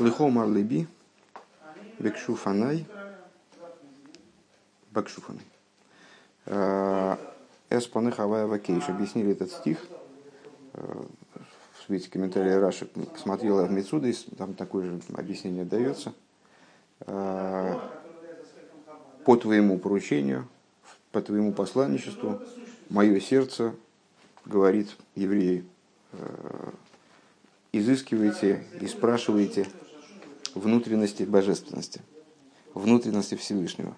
Лихомар либи, бекшуфанай, бакшуфанай. Эспаны Хавая Вакейш объяснили этот стих в свете комментария Раши. Посмотрела в Мецудой, там такое же объяснение дается. По твоему поручению, по твоему посланничеству, мое сердце, говорит евреи, изыскивайте и спрашивайте внутренности божественности, внутренности Всевышнего.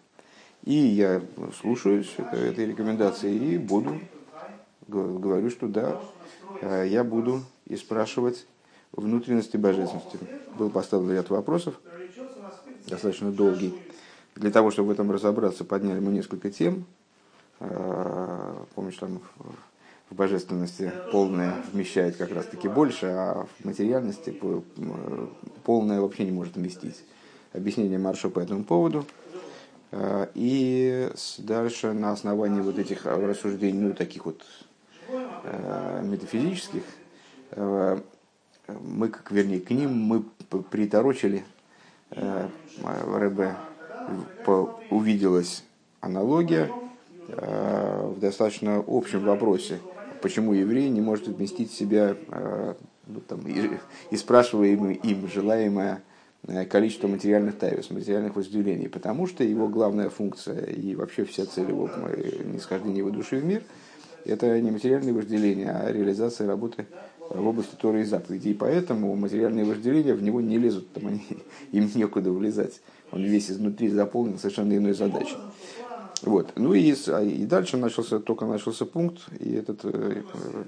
И я слушаюсь этой рекомендации и буду, говорю, что да, э, я буду и спрашивать внутренности божественности. Был поставлен ряд вопросов, достаточно долгий. Для того, чтобы в этом разобраться, подняли мы несколько тем. Э, помнишь, там в божественности полное вмещает как раз таки больше, а в материальности полное вообще не может вместить. Объяснение Марша по этому поводу. Э, и дальше на основании вот этих рассуждений, ну, таких вот э, метафизических, э, мы, как вернее, к ним мы приторочили, Рэбе увиделась аналогия в достаточно общем вопросе, почему еврей не может вместить в себя ну, там, и, и спрашиваемое им желаемое Э, количество материальных тайвис, материальных вожделений, потому что его главная функция и вообще вся цель его э, нисхождения его души в мир – это не материальные вожделения, а реализация работы в области Торы и заповедей. И поэтому материальные вожделения в него не лезут, там они, им некуда влезать. Он весь изнутри заполнен совершенно иной задачей. Вот. Ну и, а, и дальше начался, только начался пункт, и этот э,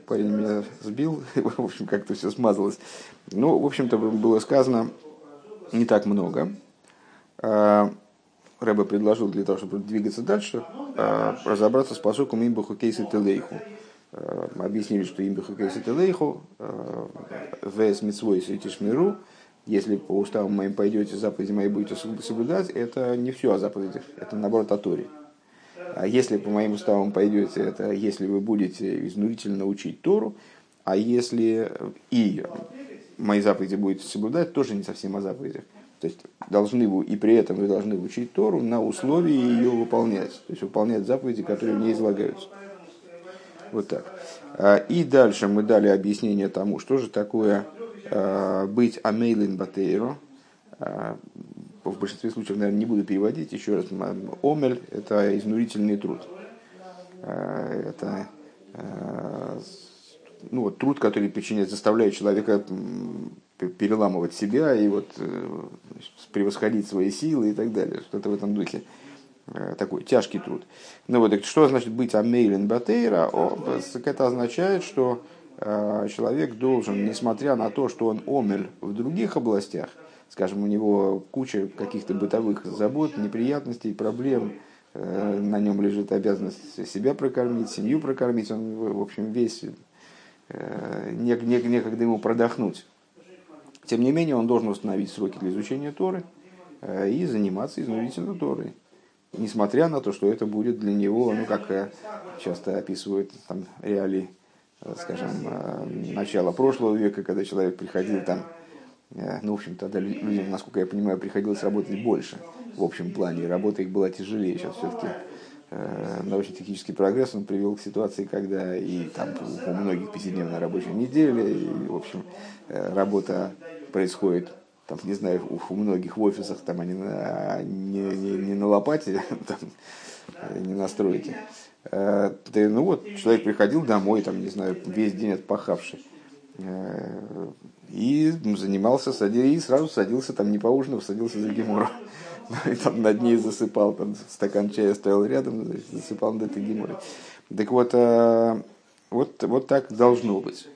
парень меня сбил, в общем, как-то все смазалось. Ну, в общем-то, было сказано, не так много. А, Рэбе предложил для того, чтобы двигаться дальше, а, разобраться с посоком имбуху кейса телейху. Объяснили, что имбуху кейса телейху, вес митсвой миру, если по уставам моим пойдете, заповеди мои будете соблюдать, это не все о заповедях, это наоборот о Торе. А если по моим уставам пойдете, это если вы будете изнурительно учить Тору, а если и мои заповеди будете соблюдать, тоже не совсем о заповедях. То есть должны вы, и при этом вы должны учить Тору на условии ее выполнять. То есть выполнять заповеди, которые в излагаются. Вот так. А, и дальше мы дали объяснение тому, что же такое а, быть амейлин батейро. В большинстве случаев, наверное, не буду переводить. Еще раз, омель – это изнурительный труд. Это ну, вот, труд, который причиняет, заставляет человека переламывать себя и вот э, превосходить свои силы и так далее. Что-то в этом духе. Э, такой тяжкий труд. Ну вот, что значит быть амейлен батейра? Это означает, что э, человек должен, несмотря на то, что он омель в других областях, скажем, у него куча каких-то бытовых забот, неприятностей, проблем, на нем лежит обязанность себя прокормить, семью прокормить, он, в общем, весь Э, некогда ему продохнуть. Тем не менее, он должен установить сроки для изучения Торы э, и заниматься изнурительно Торой. Несмотря на то, что это будет для него, ну, как э, часто описывают там, реалии, скажем, начала прошлого века, когда человек приходил там, ну, в общем, тогда людям, насколько я понимаю, приходилось работать больше в общем плане, работа их была тяжелее, сейчас все-таки Э, научно-технический прогресс он привел к ситуации, когда и там у многих пятидневная рабочая неделя, и, в общем, э, работа происходит, там, не знаю, у, многих в офисах там они на, не, не, не на лопате, там, э, не на стройке. Да, ну вот, человек приходил домой, там, не знаю, весь день отпахавший. И занимался, и сразу садился, там не поужинав, садился за геморром. и там над ней засыпал, там стакан чая стоял рядом, засыпал над этой геморрой. Так вот, э, вот, вот так должно быть.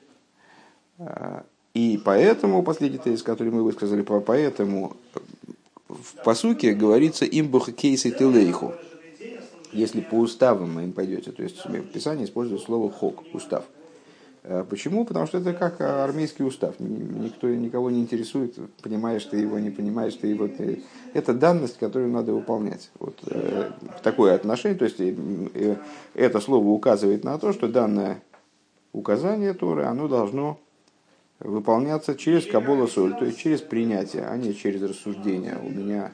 Э, и поэтому, последний тезис, который мы высказали, поэтому в посуке говорится имбуха кейсы тилейху. Если по уставам мы им пойдете, то есть в Писании используют слово хок, устав – Э, почему? Потому что это как армейский устав. Никто никого не интересует, понимаешь ты его, не понимаешь ты его. Ты... Это данность, которую надо выполнять. Вот э, такое отношение. То есть э, это слово указывает на то, что данное указание Торы, оно должно выполняться через Кабола Соль, то есть через принятие, а не через рассуждение. У меня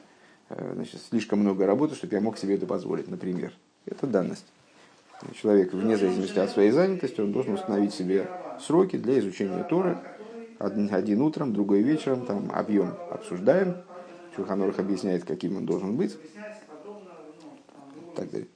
значит, слишком много работы, чтобы я мог себе это позволить, например. Это данность. Человек, вне зависимости от своей занятости, он должен установить себе сроки для изучения Торы. Один, один утром, другой вечером, там объем обсуждаем. Чуханорах объясняет, каким он должен быть. Так далее.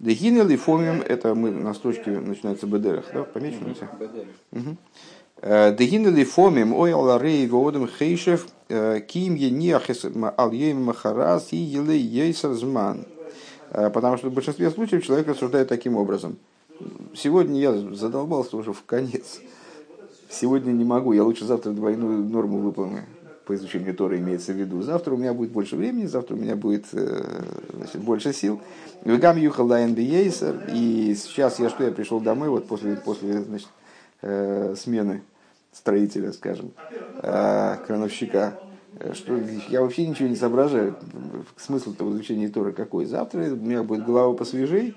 Дехинел и фомим, это мы на строчке начинается бедерах, да, помечено у тебя? Дехинел и фомим, ой аларей водом хейшев, ким е ниахес ал махарас и еле ейсер зман. Э, потому что в большинстве случаев человек рассуждает таким образом. Сегодня я задолбался уже в конец. Сегодня не могу, я лучше завтра двойную норму выполню по изучению Тора имеется в виду. Завтра у меня будет больше времени, завтра у меня будет э, значит, больше сил. Вегам юхал и сейчас я что, я пришел домой вот после, после значит, э, смены строителя, скажем, крановщика. Э, что я вообще ничего не соображаю. Смысл-то в изучении Торы какой? Завтра у меня будет голова посвежей,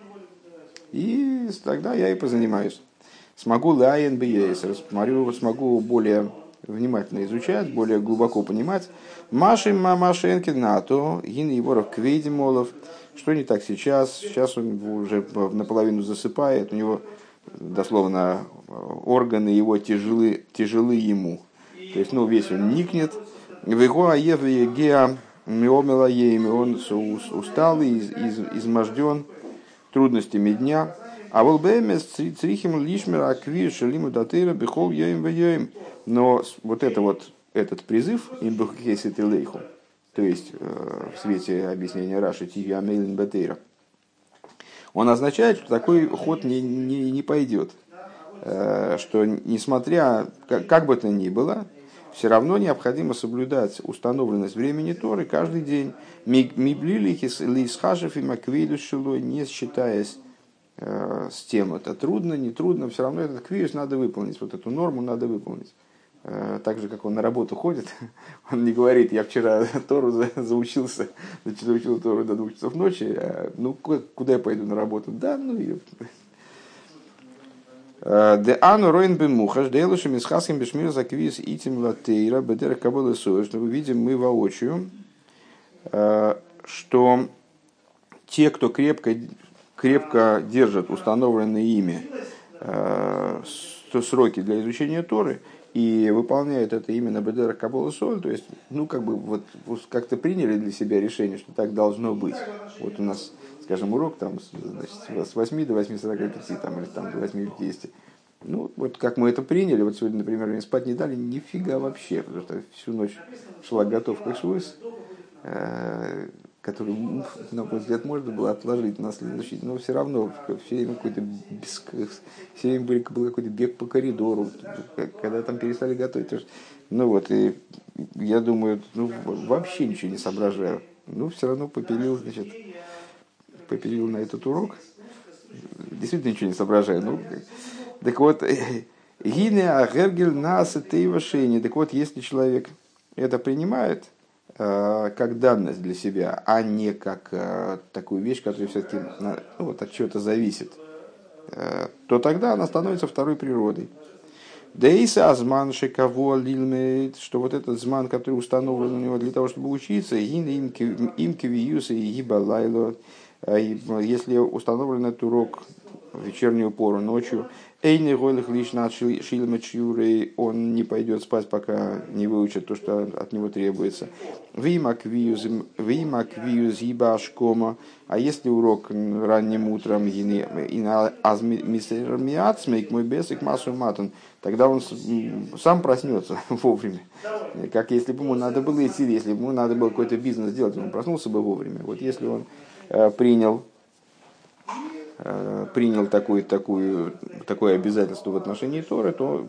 и тогда я и позанимаюсь. Смогу лайен бейс, смотрю, смогу более внимательно изучать, более глубоко понимать. Маши Мамашенки НАТО, Гин Еворов Квейдимолов. Что не так сейчас? Сейчас он уже наполовину засыпает, у него дословно органы его тяжелы, тяжелы ему. То есть, ну, весь он никнет, Вего аев геа миомела он устал и изможден трудностями дня. А вот бэмес црихим лишмер аквир шелиму датыра бехол йоим вейоим. Но вот это вот этот призыв им бухкесит лейху, то есть э, в свете объяснения Раши Тиви Амейлин Батейра, он означает, что такой ход не, не, не пойдет. Э, что несмотря, как, как бы то ни было, все равно необходимо соблюдать установленность времени Торы каждый день. Миблилихис лисхашев и маквилю шилой, не считаясь э, с тем, это трудно, не трудно, все равно этот квирус надо выполнить, вот эту норму надо выполнить. Э, так же, как он на работу ходит, он не говорит, я вчера Тору за, заучился, заучил Тору до двух часов ночи, а, ну куда я пойду на работу? Да, ну и Де ану роин бемухаш, дейлушем из хасхем бешмир заквиз итим латейра, бедер кабола что видим мы воочию, э, что те, кто крепко, крепко держат установленные ими э, сроки для изучения Торы и выполняют это именно Бедера Кабола Соль, то есть, ну, как бы, вот, как-то приняли для себя решение, что так должно быть. Вот у нас скажем, урок там, значит, с 8 до 8.45 там, или там, до 8.50. Ну, вот как мы это приняли, вот сегодня, например, мне спать не дали, нифига вообще, потому что всю ночь шла готовка к швуз, э, которую, ну, на мой взгляд, можно было отложить на следующий, но все равно все время какой-то все время был, был какой-то бег по коридору, когда там перестали готовить. Ну вот, и я думаю, ну, вообще ничего не соображаю. Ну, все равно попилил, значит, попилил на этот урок. Действительно ничего не соображаю. Ну, так вот, Гине Агергель нас и Так вот, если человек это принимает э, как данность для себя, а не как э, такую вещь, которая все-таки ну, вот, от чего-то зависит, э, то тогда она становится второй природой. Дейса азман шекаво лилмейт, что вот этот зман, который установлен у него для того, чтобы учиться, им кивиюса и гибалайло, если установлен этот урок в вечернюю пору, ночью, Эйни Гойлих лишь на Шилмачюрей, он не пойдет спать, пока не выучит то, что от него требуется. Вимаквиюз ибашкома, а если урок ранним утром мой бесик массу матон, тогда он сам проснется вовремя. Как если бы ему надо было идти, если бы ему надо было какой-то бизнес делать, он проснулся бы вовремя. Вот если он принял, э, принял такое, такое, такое обязательство в отношении Торы, то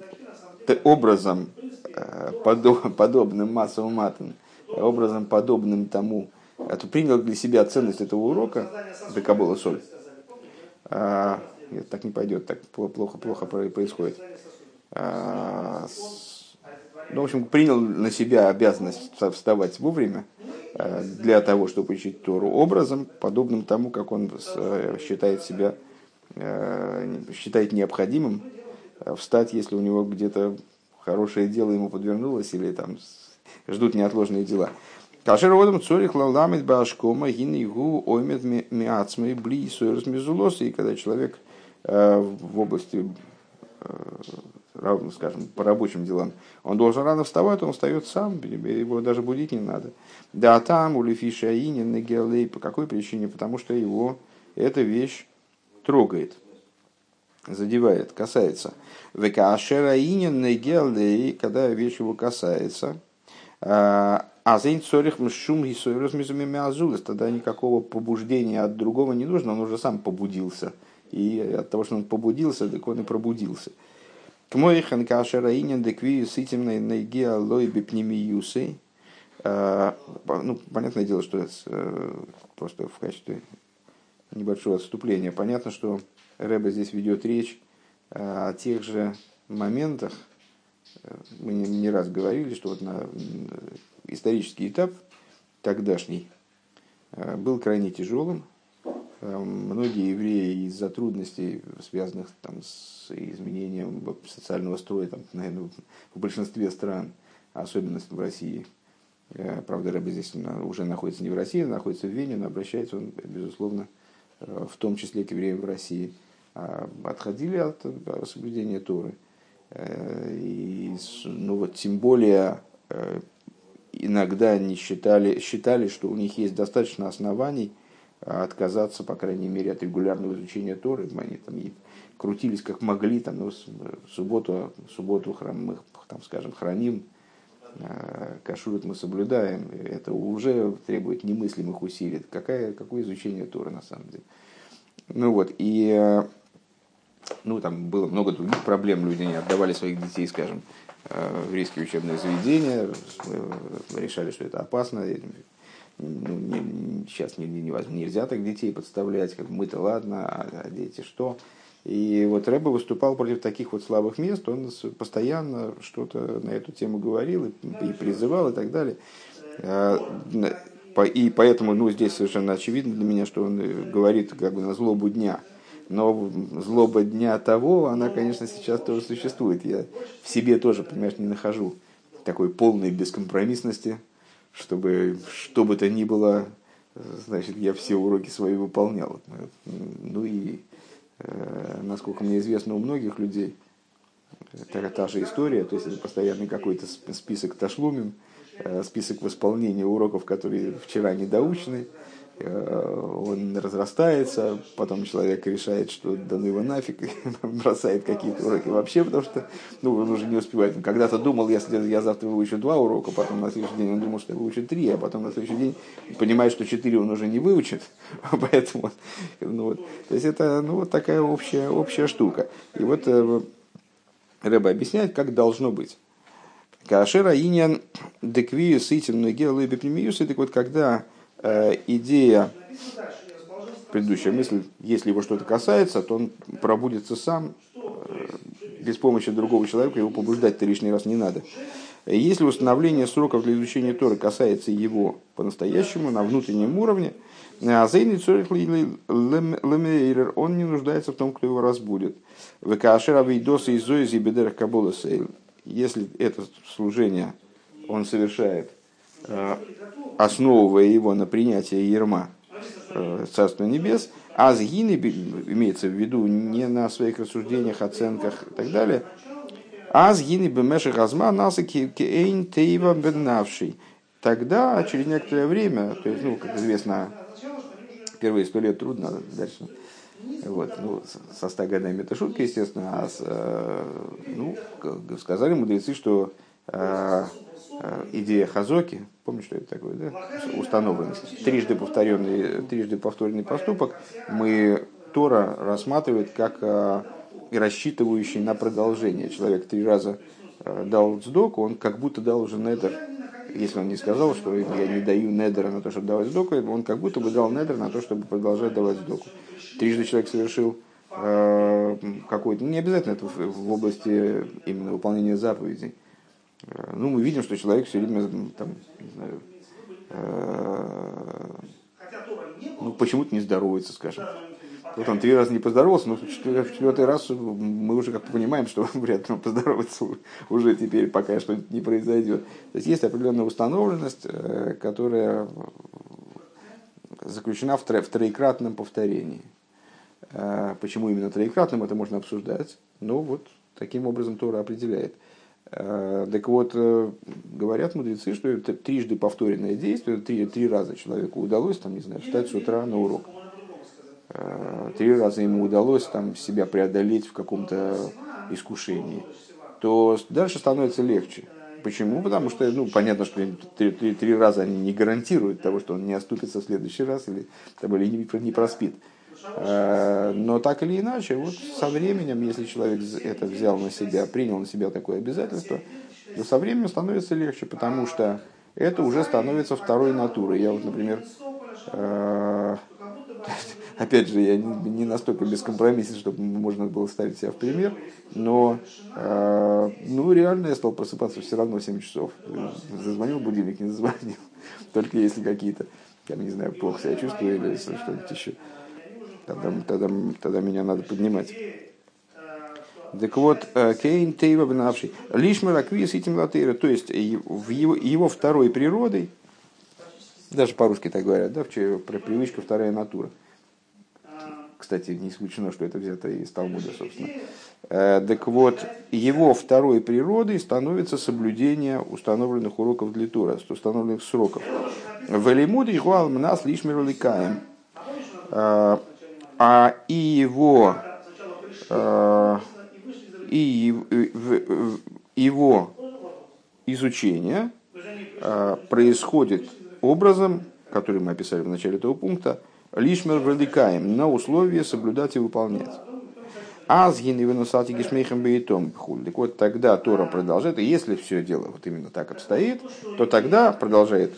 образом э, подобным массовым матом, образом подобным тому, то принял для себя ценность этого урока, до Кабола Соль. А, так не пойдет, так плохо, плохо происходит. А, ну, в общем, принял на себя обязанность вставать вовремя, Э, для того, чтобы учить Тору образом, подобным тому, как он э, считает себя, э, считает необходимым встать, если у него где-то хорошее дело ему подвернулось или там ждут неотложные дела. Кашер водом цорих лаламит башкома гинигу оймет миацмы бли сойрос мезулосы. И когда человек э, в области, э, скажем, по рабочим делам, он должен рано вставать, он встает сам, его даже будить не надо. Да там у Лефиша Инин на по какой причине? Потому что его эта вещь трогает, задевает, касается. Векашера Инин на когда вещь его касается, э, а зейн цорих шум и азулес, тогда никакого побуждения от другого не нужно, он уже сам побудился. И от того, что он побудился, так он и пробудился. К мой ханкашера инин декви с этим найгеа лойби пнемиюсы. А, ну, понятное дело, что это э, просто в качестве небольшого отступления. Понятно, что Рэба здесь ведет речь э, о тех же моментах, э, мы не раз говорили, что вот на исторический этап тогдашний был крайне тяжелым. Э, многие евреи из-за трудностей, связанных там, с изменением социального строя, там, наверное, в большинстве стран, особенно в России, э, правда, Рэбе здесь уже находится не в России, а находится в Вене, но обращается он, безусловно, в том числе к евреям в России, а отходили от соблюдения Торы. И, ну вот, тем более иногда они считали, считали, что у них есть достаточно оснований отказаться, по крайней мере, от регулярного изучения Торы. Они там крутились как могли, там, ну, субботу, субботу храм, мы, там, скажем, храним, а, кашурит мы соблюдаем. Это уже требует немыслимых усилий. Какое, какое изучение Торы на самом деле? Ну вот, и а, ну, там было много других проблем, люди не отдавали своих детей, скажем, в еврейские учебные заведения, э, решали, что это опасно. Ну, не, сейчас не, не, нельзя так детей подставлять, как мы-то ладно, а, а дети что. И вот Рэба выступал против таких вот слабых мест, он постоянно что-то на эту тему говорил и, и призывал и так далее. Э, и поэтому ну, здесь совершенно очевидно для меня, что он говорит как бы на злобу дня – но злоба дня того, она, конечно, сейчас тоже существует. Я в себе тоже, понимаешь, не нахожу такой полной бескомпромиссности, чтобы что бы то ни было, значит, я все уроки свои выполнял. Ну и, э, насколько мне известно, у многих людей та, та же история, то есть это постоянный какой-то список ташлумин, э, список восполнения уроков, которые вчера не доучены, он разрастается, потом человек решает, что да ну его нафиг, бросает какие-то уроки вообще, потому что ну, он уже не успевает. Когда-то думал, если я завтра выучу два урока, потом на следующий день он думал, что я выучу три, а потом на следующий день понимает, что четыре он уже не выучит, поэтому, ну, вот. то есть это ну, вот такая общая, общая штука. И вот э, Рэба объясняет, как должно быть. Кашера иньян деквию сытим ногел и так вот когда Э, идея, предыдущая мысль, если его что-то касается, то он пробудется сам, э, без помощи другого человека, его побуждать-то лишний раз не надо. Если установление сроков для изучения Торы касается его по-настоящему, на внутреннем уровне, а он не нуждается в том, кто его разбудит. Если это служение он совершает э, основывая его на принятии ерма э, Царства Небес, а сгины, имеется в виду не на своих рассуждениях, оценках и так далее, а сгины бемеши газма наса кейн тейва бенавший. Тогда, через некоторое время, то есть, ну, как известно, первые сто лет трудно, дальше вот, ну, со ста годами это шутка, естественно, а с, э, ну, сказали мудрецы, что э, Э, идея Хазоки, помнишь, что это такое, да? Установленность. Трижды повторенный, трижды повторенный поступок мы Тора рассматривает как э, рассчитывающий на продолжение. Человек три раза э, дал сдоку, он как будто дал уже недер. Если он не сказал, что я не даю недера на то, чтобы давать сдоку, он как будто бы дал недер на то, чтобы продолжать давать сдоку. Трижды человек совершил какой-то, не обязательно это в области именно выполнения заповедей, Э, ну, мы видим, что человек все время там, не знаю, э, ну, почему-то не здоровается, скажем. Вот он три раза не поздоровался, но в четвертый раз мы уже как-то понимаем, что вряд ли он поздоровается уже теперь, пока что-нибудь не произойдет. То есть есть определенная установленность, э, которая заключена в, тро, в троекратном повторении. Э, почему именно троекратным, это можно обсуждать. Но вот таким образом Тора определяет. Э, так вот, говорят мудрецы, что это трижды повторенное действие, три, три раза человеку удалось, там, не знаю, встать с утра на урок Э, три раза ему удалось там, себя преодолеть в каком-то искушении, то дальше становится легче. Почему? Потому что, ну, понятно, что три, три, три раза они не гарантируют того, что он не оступится в следующий раз или, там, или не, не проспит. Э, но так или иначе, вот со временем, если человек это взял на себя, принял на себя такое обязательство, то со временем становится легче, потому что это уже становится второй натурой. Я вот, например, э, опять же, я не настолько бескомпромиссен, чтобы можно было ставить себя в пример, но э, ну, реально я стал просыпаться все равно в 7 часов. Зазвонил будильник, не зазвонил. Только если какие-то, я не знаю, плохо себя чувствую или что-нибудь еще. Тогда, тогда, тогда меня надо поднимать. Так вот, э, Кейн Тейва Бенавший. Лишь Мараквис этим латейра, то есть в его, его второй природой, даже по-русски так говорят, да, про привычку вторая натура – кстати, не исключено, что это взято из Талмуда, собственно. Э, так вот, его второй природой становится соблюдение установленных уроков для Тура, установленных сроков. В Элимуде Гуалм нас лишь мироликаем. Э, а и его э, и его изучение происходит образом, который мы описали в начале этого пункта, Лишмер валикаем на условие соблюдать и выполнять. Азгин и выносати гишмейхам бейтом Так вот тогда Тора продолжает, и если все дело вот именно так обстоит, то тогда, продолжает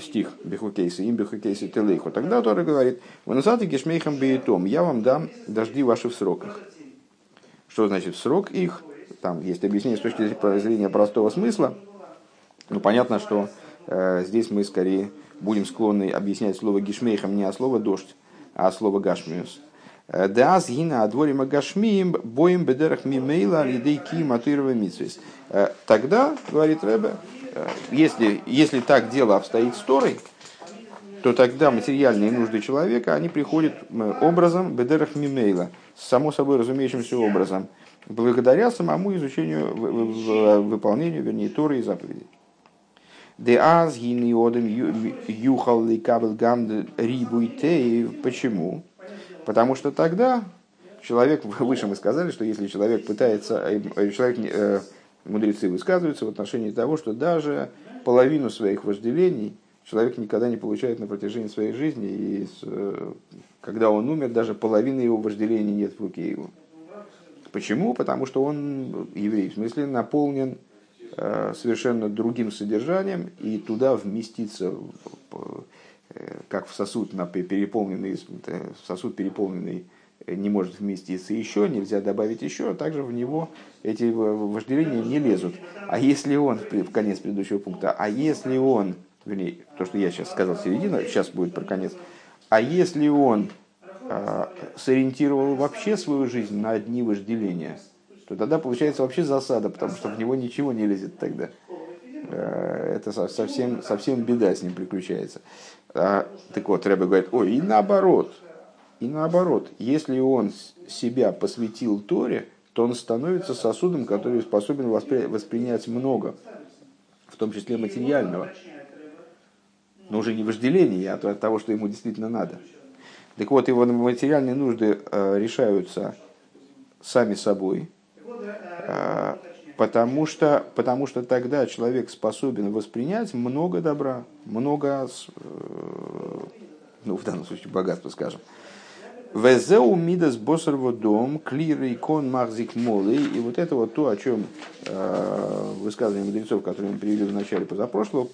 стих Бехукейса, им Бехукейса Телейху, тогда Тора говорит, выносати гишмейхам бейтом, я вам дам дожди ваши в сроках. Что значит срок их? Там есть объяснение с точки зрения простого смысла. Ну, понятно, что э, здесь мы скорее будем склонны объяснять слово гишмейхам не а слово дождь, а слово гашмиус. Э, Даас гина адворим гашмием боем бедерах мимейла лидей ки матырова э, Тогда, говорит Рэбе, э, если, если так дело обстоит с Торой, то тогда материальные нужды человека, они приходят образом бедерах мимейла, само собой разумеющимся образом, благодаря самому изучению, выполнению, вернее, Торы и заповедей. Де аз гини одем юхал ли кабел гам рибуйтей. Почему? Потому что тогда человек, выше мы сказали, что если человек пытается, э, человек, э, мудрецы высказываются в отношении того, что даже половину своих вожделений человек никогда не получает на протяжении своей жизни, и э, когда он умер, даже половины его вожделений нет в руке его. Почему? Потому что он еврей, в смысле наполнен Э, совершенно другим содержанием, и туда вместиться, э, как в сосуд, на переполненный, сосуд переполненный не может вместиться еще, нельзя добавить еще, а также в него эти вожделения не лезут. А если он, в конец предыдущего пункта, а если он, вернее, то, что я сейчас сказал середина, сейчас будет про конец, а если он э, сориентировал вообще свою жизнь на одни вожделения – то тогда получается вообще засада, потому что в него ничего не лезет тогда. Э, это совсем, совсем беда с ним приключается. А, так вот, Рэбе говорит, ой, и наоборот, и наоборот, если он себя посвятил Торе, то он становится сосудом, который способен воспри- воспринять много, в том числе материального. Но уже не вожделение, а от того, что ему действительно надо. Так вот, его материальные нужды э, решаются сами собой, а, потому что, потому что тогда человек способен воспринять много добра, много, э, ну, в данном случае, богатства, скажем. Везеу мидас босарво дом, клиры кон махзик молы. И вот это вот то, о чем э, высказывание мудрецов, которые мы привели в начале позапрошлого,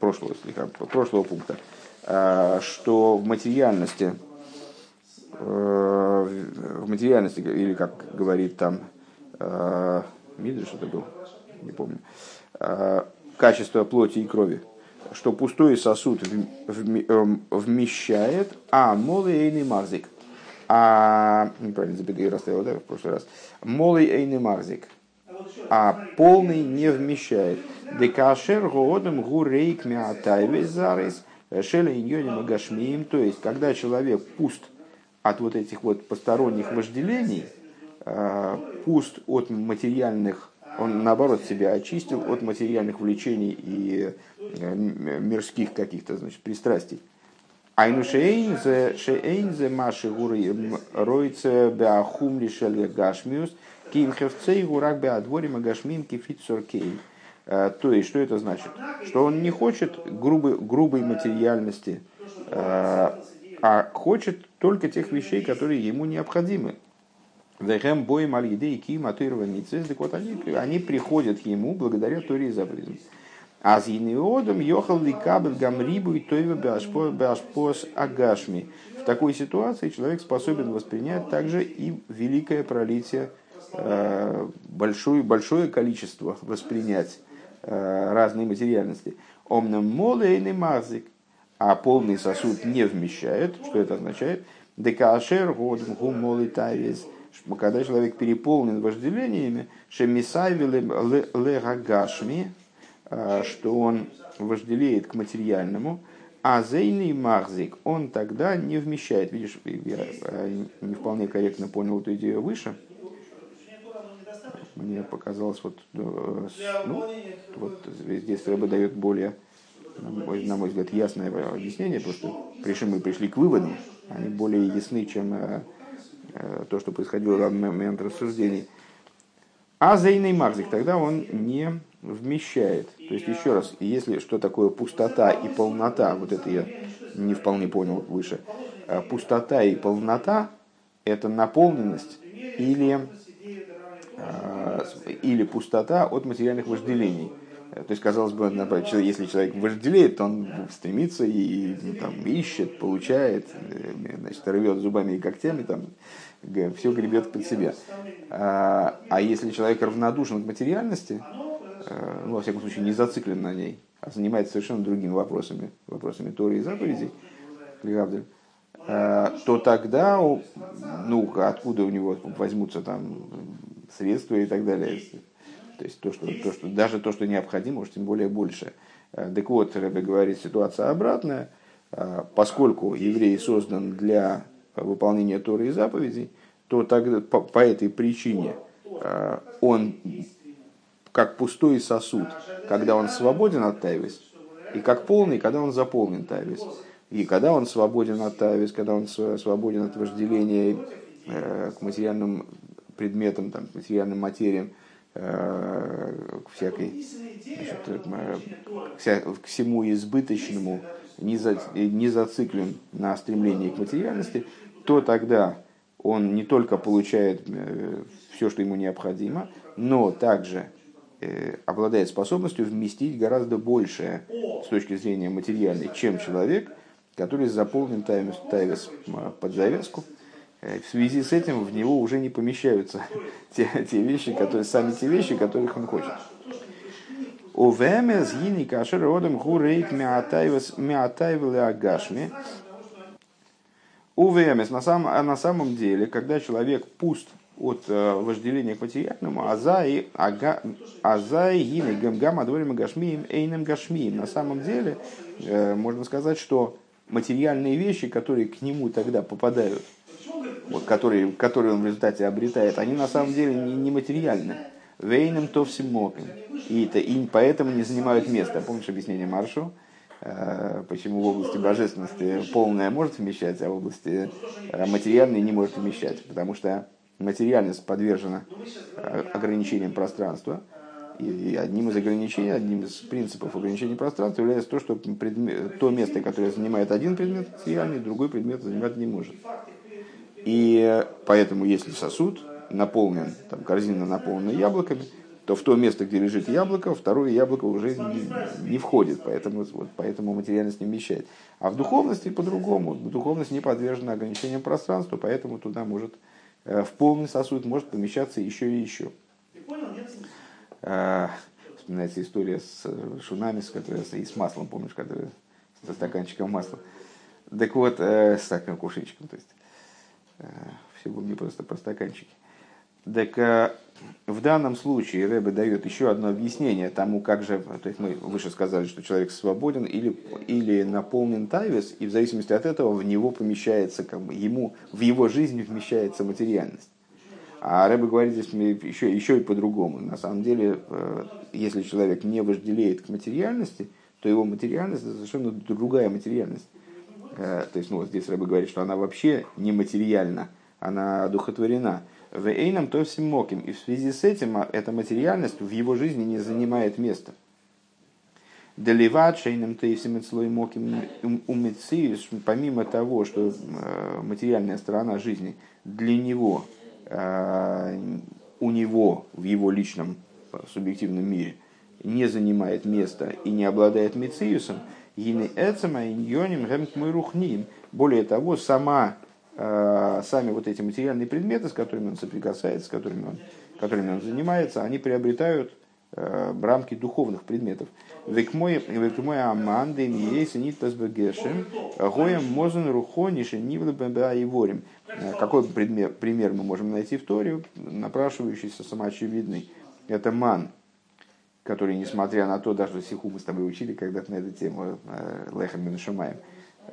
прошлого, слегка, прошлого пункта, э, что в материальности Э, в материальности, или как говорит там Мидриш это был, не помню, э, качество плоти и крови, что пустой сосуд эм, вмещает, а молый эйный марзик. А, неправильно запятые расставил, да, в прошлый раз. Молый эйный марзик. А полный не вмещает. Декашер годом гурейк миатайвес зарис шеля иньоним гашмием. То есть, когда человек пуст от вот этих вот посторонних вожделений, пуст от материальных он наоборот себя очистил от материальных влечений и э, мирских каких-то значит, пристрастий. Айну шейнзе шейнзе маши гуры ройце беахум лишеле гашмиус ким хевцей гурак беадворим гашмим кифит соркей. Э, то есть, что это значит? Что он не хочет грубой, грубой материальности, э, а хочет только тех вещей, которые ему необходимы. Вехем боем аль и ким атырваницис. Так вот, они, они приходят ему благодаря Торе и заповедям. А с Ениодом ехал ли кабель гамрибу и тойва башпос агашми. В такой ситуации человек способен воспринять также и великое пролитие, э, большое, большое количество воспринять э, разной материальности. Омнам молейный мазик, а полный сосуд не вмещает. Что это означает? Декашер годом гум молый тавис – когда человек переполнен вожделениями, шемисайвили легагашми, что он вожделеет к материальному, а зейный махзик, он тогда не вмещает. Видишь, я не вполне корректно понял эту идею выше. Мне показалось, вот, э, ну, вот здесь Рэба дает более, на мой взгляд, ясное объяснение, просто пришли, мы пришли к выводам, они более ясны, чем Э, то, что происходило в момент рассуждений. А зейный марзик тогда он не вмещает. То есть, еще раз, если что такое пустота и полнота, вот это я не вполне понял выше. Э, пустота и полнота – это наполненность или, э, или пустота от материальных вожделений. То есть, казалось бы, если человек вожделеет, то он стремится и там, ищет, получает, значит, рвет зубами и когтями, там, все гребет под себя. А, а если человек равнодушен к материальности, э, ну, во всяком случае, не зациклен на ней, а занимается совершенно другими вопросами, вопросами Торы и заповедей, э, то тогда, ну, откуда у него возьмутся там средства и так далее. То есть то, что, то, что, даже то, что необходимо, уж тем более больше. Э, так вот, Рэбе говорит, ситуация обратная. Поскольку еврей создан для выполнения Торы и заповедей, то тогда по, по этой причине э, он как пустой сосуд, когда он свободен от тайвис, и как полный, когда он заполнен тайвис. И когда он свободен от тайвис, когда он свободен от вожделения э, к материальным предметам, там, к материальным материям, э, к всякой, значит, к всему избыточному, не, за, не зациклен на стремлении к материальности, то тогда он не только получает э, все, что ему необходимо, но также э, обладает способностью вместить гораздо большее с точки зрения материальной, чем человек, который заполнен тайвис, тайвис под завязку. Э, в связи с этим в него уже не помещаются те, те вещи, которые, сами те вещи, которых он хочет. Овемес гини кашер родом гурейк миатайвле агашми УВМС на, сам, а на самом деле, когда человек пуст от э, вожделения к материальному, азай, ага, азай, гины, гамгам, адворим, гашмием, эйнем, гашмием. На самом деле, э, можно сказать, что материальные вещи, которые к нему тогда попадают, вот, которые, которые он в результате обретает, они на самом деле не, не материальны. Вейном то всемоким. И, это, и поэтому не занимают места. Помнишь объяснение Маршу? Э, почему в области божественности полное может вмещать, а в области э, материальной не может вмещать. Потому что материальность подвержена э, ограничениям пространства. И одним из ограничений, одним из принципов ограничения пространства является то, что предмет, то место, которое занимает один предмет материальный, другой предмет занимать не может. И поэтому, если сосуд наполнен, там, корзина наполнена яблоками, то в то место, где лежит яблоко, второе яблоко уже не, не входит, поэтому, вот, поэтому материальность не вмещает. А в духовности по-другому. Духовность не подвержена ограничениям пространства, поэтому туда может э, в полный сосуд может помещаться еще и еще. Э, вспоминается история с шунами, с, которой, и с маслом, помнишь, который, со стаканчиком масла. Так вот, э, с таким кувшинчиком, то есть. Э, не просто про стаканчики. Так э, в данном случае Рэбе дает еще одно объяснение тому, как же, то есть мы выше сказали, что человек свободен или, или наполнен тайвис, и в зависимости от этого в него помещается, как бы, ему, в его жизнь вмещается материальность. А Рэбе говорит здесь еще, еще и по-другому. На самом деле, э, если человек не вожделеет к материальности, то его материальность это совершенно другая материальность. Э, то есть, ну, вот здесь Рэбе говорит, что она вообще не материальна, она одухотворена. В Эйном то моким. И в связи с этим а, эта материальность в его жизни не занимает места. Деливат шейным тейсим слой моким умециюс, помимо того, что а, материальная сторона жизни для него, а, у него в его личном субъективном мире не занимает места и не обладает мециусом, более того, сама Э, сами вот эти материальные предметы, с которыми он соприкасается, с которыми он, которыми он занимается, они приобретают э, рамки духовных предметов. Векмой аманды миейс нитпасбегешем гоем мозен рухониши и ворим. Э, какой пример, пример мы можем найти в Торе, напрашивающийся самоочевидный? Это ман, который, несмотря на то, даже сиху мы с тобой учили когда-то на эту тему, Лехам Беншумаем,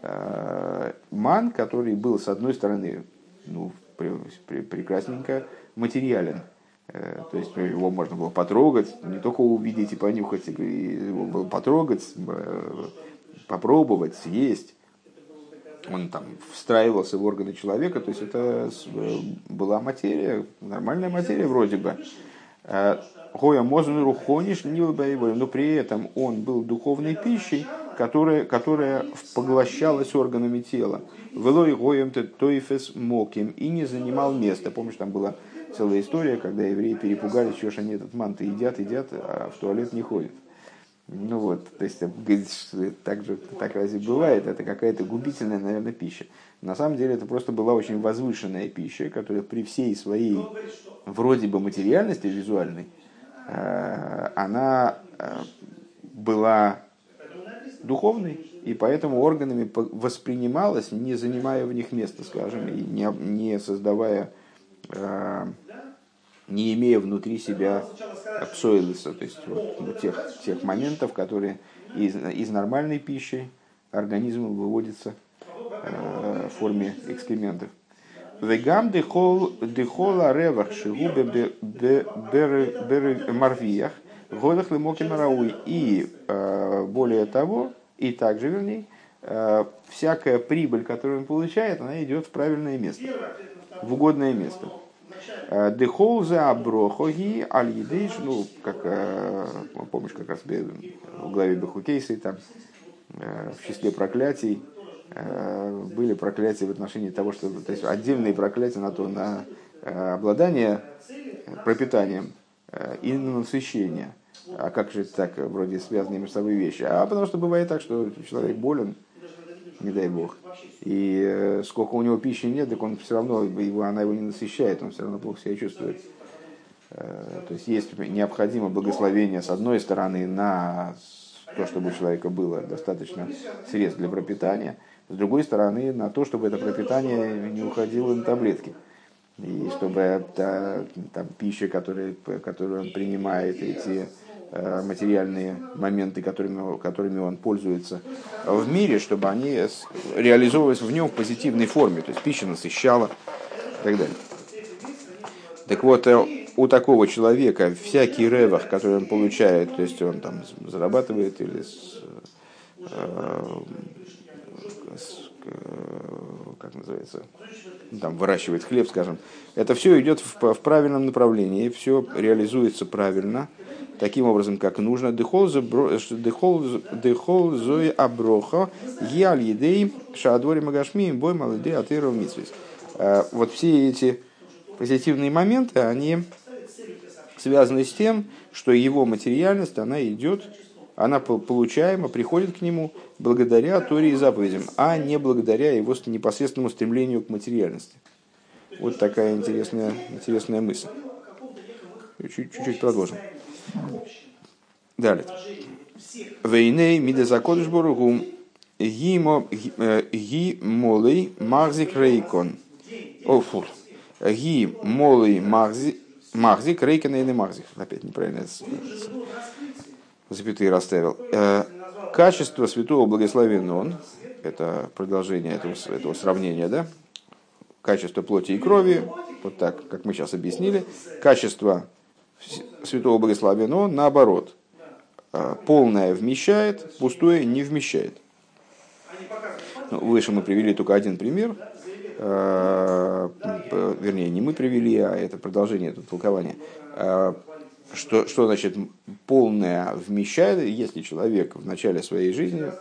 Э, ман, который был, с одной стороны, ну, прекрасненько материален. Э, то есть его можно было потрогать, не только увидеть и понюхать, его было потрогать, э, попробовать, съесть. Он там встраивался в органы человека, то есть это была материя, нормальная материя вроде бы. Гоя Мозун Рухониш, но при этом он был духовной пищей, которая, которая поглощалась органами тела. Велой гоем тойфес моким и не занимал места. Помнишь, там была целая история, когда евреи перепугались, что ж они этот манты едят, едят, а в туалет не ходят. Ну вот, то есть так же так разве бывает? Это какая-то губительная, наверное, пища. На самом деле это просто была очень возвышенная пища, которая при всей своей вроде бы материальности визуальной, она э, была духовной, и поэтому органами воспринималось, не занимая в них места, скажем, и не, не создавая, э, не имея внутри себя псоилиса, то есть вот, тех, тех моментов, которые из, из нормальной пищи организм выводится э, в форме экскрементов. Вегам дехол дехола ревах шигубе марвиях – Годах лимоки марауи. И э, более того, и также, вернее, э, всякая прибыль, которую он получает, она идет в правильное место, в угодное место. Э, Дехолза аброхоги аль ну, как помнишь, как раз в главе Бехукейсы, там в числе проклятий были проклятия в отношении того, что то есть отдельные проклятия на то, на обладание пропитанием и на насыщение. А как же так, вроде связанные между собой вещи? А потому что бывает так, что человек болен, не дай бог, и э, сколько у него пищи нет, так он все равно, его, она его не насыщает, он все равно плохо себя чувствует. Э, то есть есть необходимо благословение с одной стороны на то, чтобы у человека было достаточно средств для пропитания, с другой стороны на то, чтобы это пропитание не уходило на таблетки. И чтобы та, там, пища, которую, которую он принимает, эти Э, материальные моменты, которыми, которыми он пользуется в мире, чтобы они реализовывались в нем в позитивной форме, то есть пища насыщала и так далее. Так вот, э, у такого человека всякий ревах, который он получает, то есть он там зарабатывает или с, э, как называется, там выращивает хлеб, скажем, это все идет в, в правильном направлении, все реализуется правильно – таким образом, как нужно. Дехол зои аброха яль едей шаадвори магашми бой молодые атыров митсвис. Э, вот все эти позитивные моменты, они связаны с тем, что его материальность, она идет, она получаема, приходит к нему благодаря Торе и заповедям, а не благодаря его непосредственному стремлению к материальности. Вот такая интересная, интересная мысль. Чуть-чуть продолжим. Далее. Вейней мидезакодыш боругум ги молый махзик рейкон. О, фу. Ги молый махзик Махзик, Рейкен или Махзик. Опять неправильно запятые расставил. Э, качество святого благословен он, это продолжение этого, этого сравнения, да? Качество плоти и крови, вот так, как мы сейчас объяснили. Качество святого благословен он, наоборот. Э, полное вмещает, пустое не вмещает. Ну, выше мы привели только один пример – Э, вернее, не мы привели, а это продолжение этого толкования, что, что значит полное вмещает, если человек в начале своей жизни,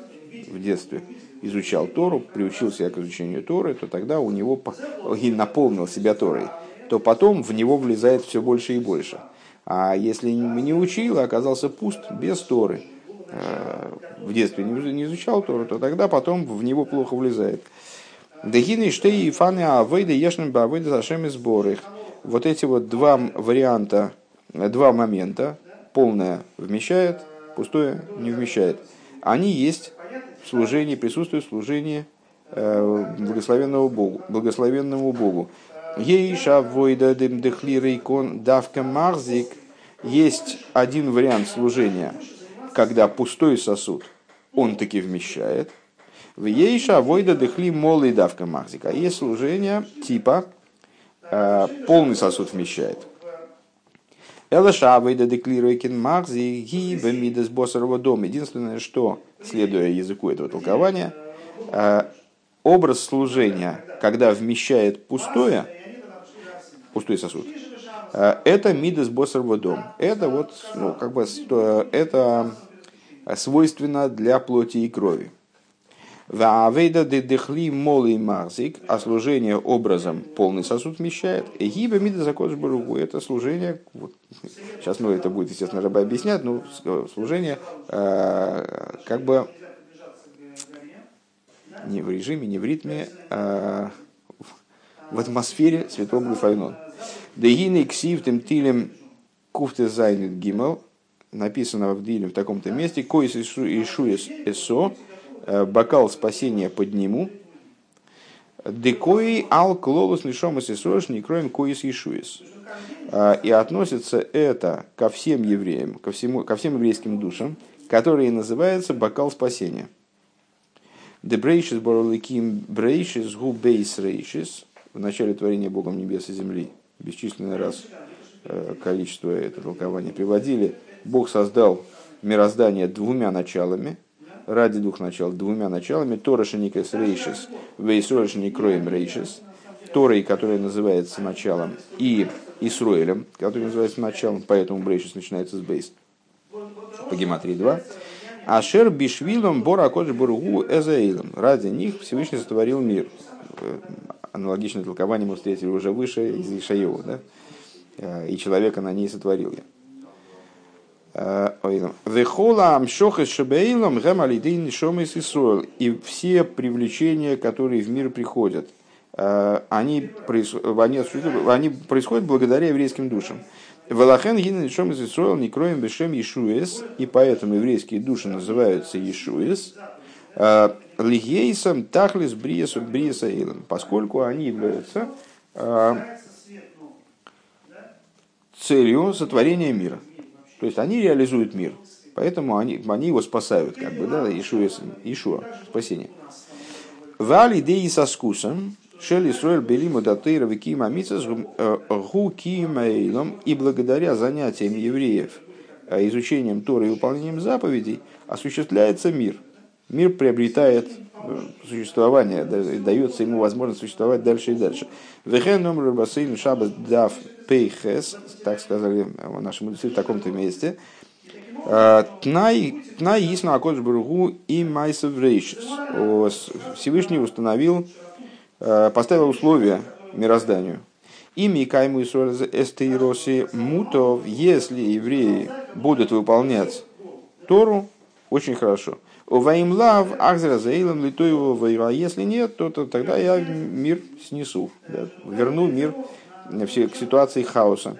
в детстве, изучал Тору, приучился к изучению Торы, то тогда у него и наполнил себя Торой, то потом в него влезает все больше и больше. А если не учил, а оказался пуст, без Торы, э, в детстве не изучал Тору, то тогда потом в него плохо влезает. Дегины штей и фаны авейда ешным бавейда зашем и сборых. Вот эти вот два варианта, два момента, полное вмещает, пустое не вмещает. Они есть в служении, присутствуют в служении э, благословенному Богу, благословенному Богу. Ейша войда дем кон давка марзик. Есть один вариант служения, когда пустой сосуд он таки вмещает, в ейша войда дыхли молы давка махзика. Есть служение типа э, полный сосуд вмещает. Элаша вейда деклируйкин махзи ги дом. Единственное, что, следуя языку этого толкования, э, образ служения, когда вмещает пустое, пустой сосуд, э, это мидес боссарова дом. Это вот, ну, как бы, это свойственно для плоти и крови. Ваавейда де дехли молый марзик, а служение образом полный сосуд вмещает. Гиба мида закон баругу. Это служение, вот, сейчас ну, это будет, естественно, раба объяснять, но служение э, как бы не в режиме, не в ритме, а в атмосфере святого Благословенон. Дегины ксив тем тилем куфте зайнет гимел, написано в Диле в таком-то месте, коис ишуес эсо, Э, бокал спасения подниму. Декои ал клолус лишом и не кроем коис ишуис. Э, и относится это ко всем евреям, ко, всему, ко всем еврейским душам, которые называются бокал спасения. Дебрейшис борликим брейшис гу бейс рейшис. В начале творения Богом небес и земли бесчисленный раз э, количество это толкования приводили. Бог создал мироздание двумя началами – ради двух начал, двумя началами, Тора Шеникес Рейшис, Вейсроль Шеникроем Рейшис, Торой, которая называется началом, и Исруэлем, который называется началом, поэтому Брейшис начинается с Бейс, по гематрии 2. Ашер Бишвилом Бора Кодж Бургу Эзаилом. Ради них Всевышний сотворил мир. Аналогичное толкование мы встретили уже выше из Ишаева, да? И человека на ней сотворил я. Вехола амшохес шабеилом гемалидин шомис Исруэл. И все привлечения, которые в мир приходят, э, они, они, они происходят благодаря еврейским душам. Валахен гинен шомис Исруэл не кроем бешем Ишуэс, и поэтому еврейские души называются Ишуэс. Э, Лигейсом тахлис бриесу бриесаилом, поскольку они являются э, целью сотворения мира. То есть они реализуют мир, поэтому они, они его спасают, как бы, да, Ишуа, Ишуа спасение. Вали деи со скусом, Шели строил Белиму Датейра Викима Мицас э, Гу Кимейлом и благодаря занятиям евреев э, изучением Торы и выполнением заповедей осуществляется мир. Мир приобретает э, существование, дается ему возможность существовать дальше и дальше. Вехен номер бассейн шабас дав пейхес, так сказали наши мудрецы в таком-то месте. «Э, тнай, ясно акодж бургу и майсов. Всевышний установил, э, поставил условия мирозданию. Ими кайму эстейроси мутов, если евреи будут выполнять Тору, очень хорошо. Ваим лав, ахзра заилом литоево вайра. Если нет, то, то тогда я мир снесу. Да, верну мир все к ситуации хаоса.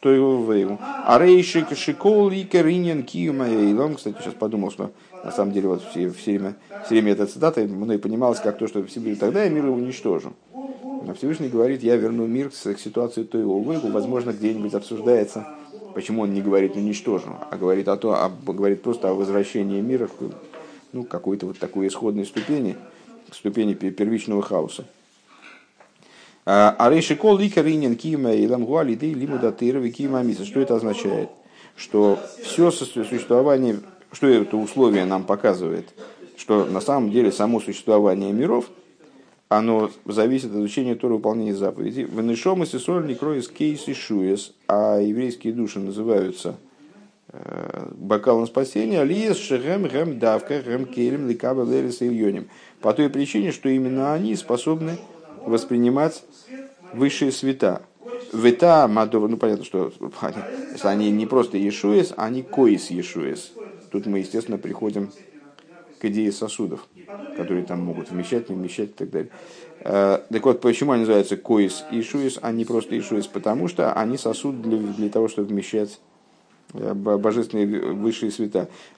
то его вейву. А рейшик шикол и каринин киюма эйлом. Кстати, сейчас подумал, что на самом деле вот все, все, время, все время эта цитата мной понималась как то, что Всевышний тогда я мир его уничтожу. Но Всевышний говорит, я верну мир к ситуации то его вейву. Возможно, где-нибудь обсуждается, почему он не говорит уничтожу, а говорит, о то, а говорит просто о возвращении мира к ну, какой-то вот такой исходной ступени, ступени первичного хаоса. А рейши кол ликаринин кима и ламгуали дей лимуда тырови кима миса. Что это означает? Что все существование, что это условие нам показывает, что на самом деле само существование миров, оно зависит от изучения Тора выполнения заповедей. В Нишом и Сесоль не кроес кейс и шуес, а еврейские души называются э, бокалом спасения, лиес шехем гем давка гем келем ликаба лерис ильоним. По той причине, что именно они способны воспринимать высшие света. Вета Мадова, ну понятно, что они не просто Ешуес, они Коис Ешуес. Тут мы, естественно, приходим к идее сосудов, которые там могут вмещать, не вмещать и так далее. Э, так вот, почему они называются Коис Ишуес, а не просто Ишуес? Потому что они сосуд для, для того, чтобы вмещать э, божественные высшие света.